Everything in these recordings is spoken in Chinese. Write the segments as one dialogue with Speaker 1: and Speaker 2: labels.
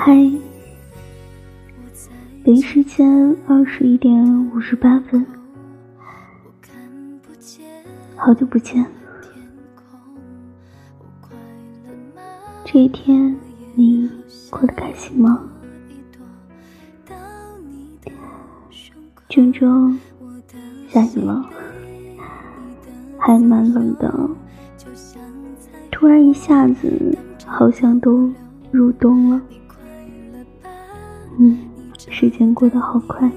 Speaker 1: 嗨，北京时间二十一点五十八分，好久不见。这一天你过得开心吗？郑州下雨了，还蛮冷的。突然一下子，好像都入冬了。嗯，时间过得好快。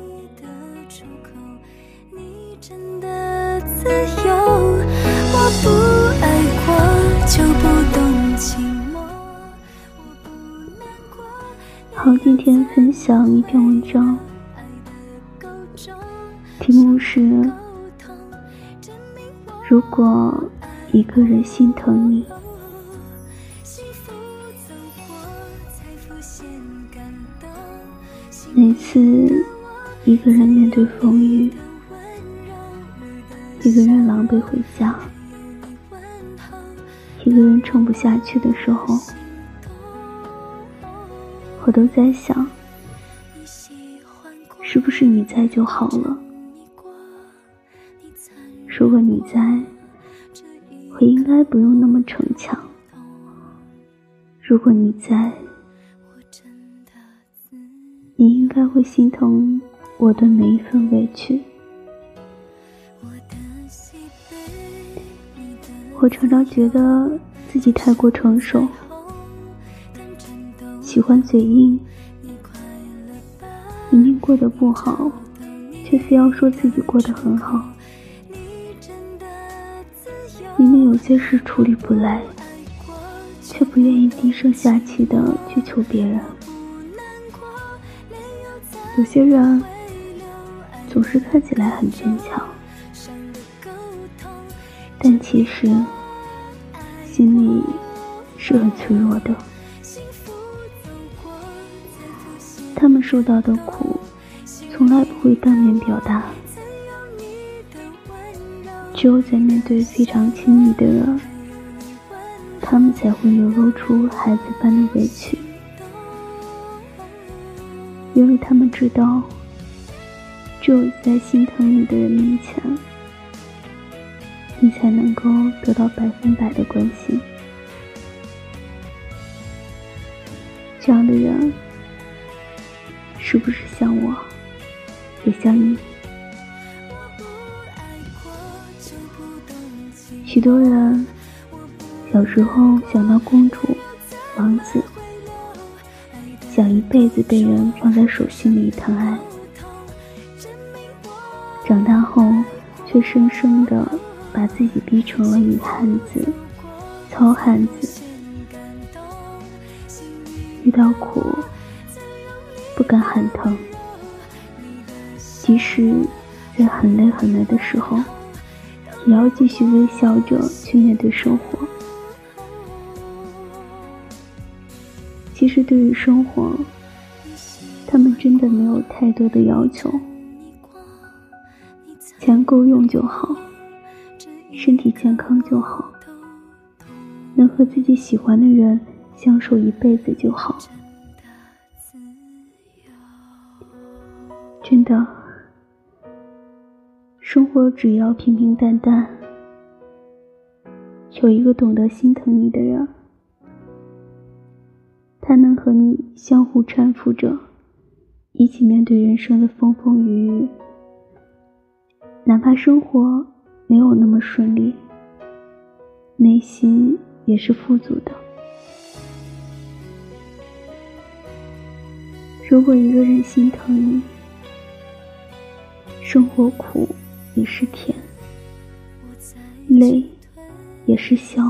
Speaker 1: 好，今天分享一篇文章。题目是：如果一个人心疼你，次一个人面对风雨，一个人狼狈回家，一个人撑不下去的时候，我都在想，是不是你在就好了？如果你在，我应该不用那么逞强。如果你在，你应该会心疼我的每一份委屈。我常常觉得自己太过成熟，喜欢嘴硬，明明过得不好，却非要说自己过得很好。明明有些事处理不来，却不愿意低声下气的去求别人。有些人总是看起来很坚强，但其实心里是很脆弱的。他们受到的苦，从来不会当面表达。只有在面对非常亲密的人，他们才会流露出孩子般的委屈，因为他们知道，只有在心疼你的人面前，你才能够得到百分百的关心。这样的人，是不是像我，也像你？许多人小时候想到公主、王子，想一辈子被人放在手心里疼爱，长大后却生生的把自己逼成了女汉子、糙汉子，遇到苦不敢喊疼，即使在很累很累的时候。也要继续微笑着去面对生活。其实，对于生活，他们真的没有太多的要求，钱够用就好，身体健康就好，能和自己喜欢的人相守一辈子就好。真的。生活只要平平淡淡，有一个懂得心疼你的人，和你相互搀扶着，一起面对人生的风风雨雨。哪怕生活没有那么顺利，内心也是富足的。如果一个人心疼你，生活苦。也是甜，累也是笑。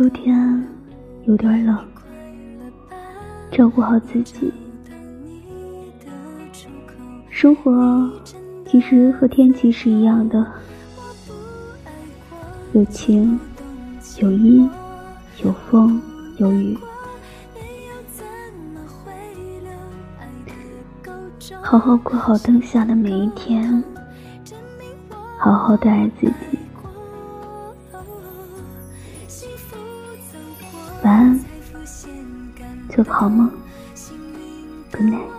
Speaker 1: 秋天有点冷。照顾好自己。生活其实和天气是一样的，有晴，有阴，有风，有雨。好好过好当下的每一天，好好的爱自己。做个好梦。Good night。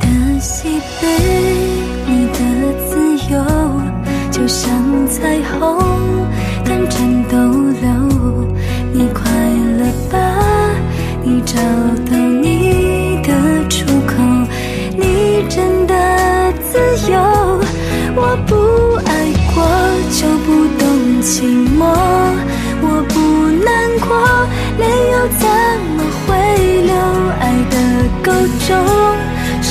Speaker 2: 的喜悲，你的自由就像彩虹，短暂逗留。你快乐吧？你找到你的出口，你真的自由。我不爱过就不懂寂寞，我不难过，泪又怎么会流？爱的够重。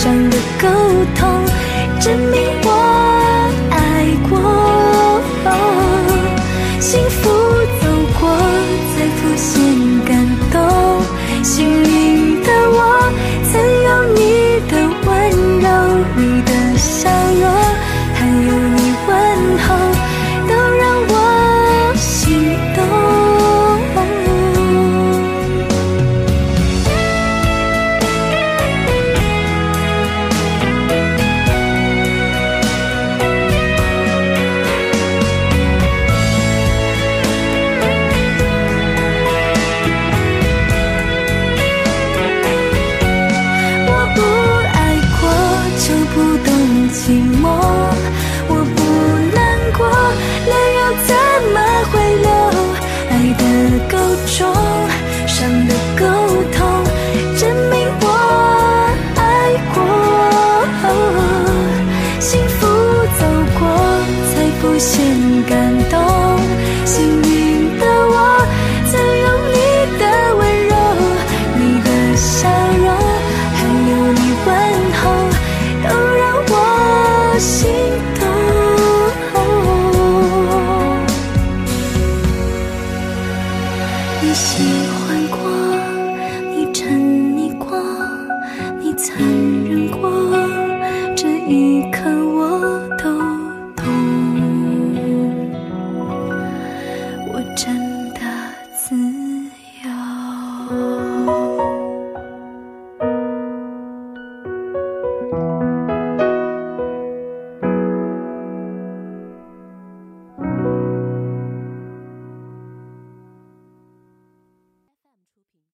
Speaker 2: 上的沟通，你喜欢过。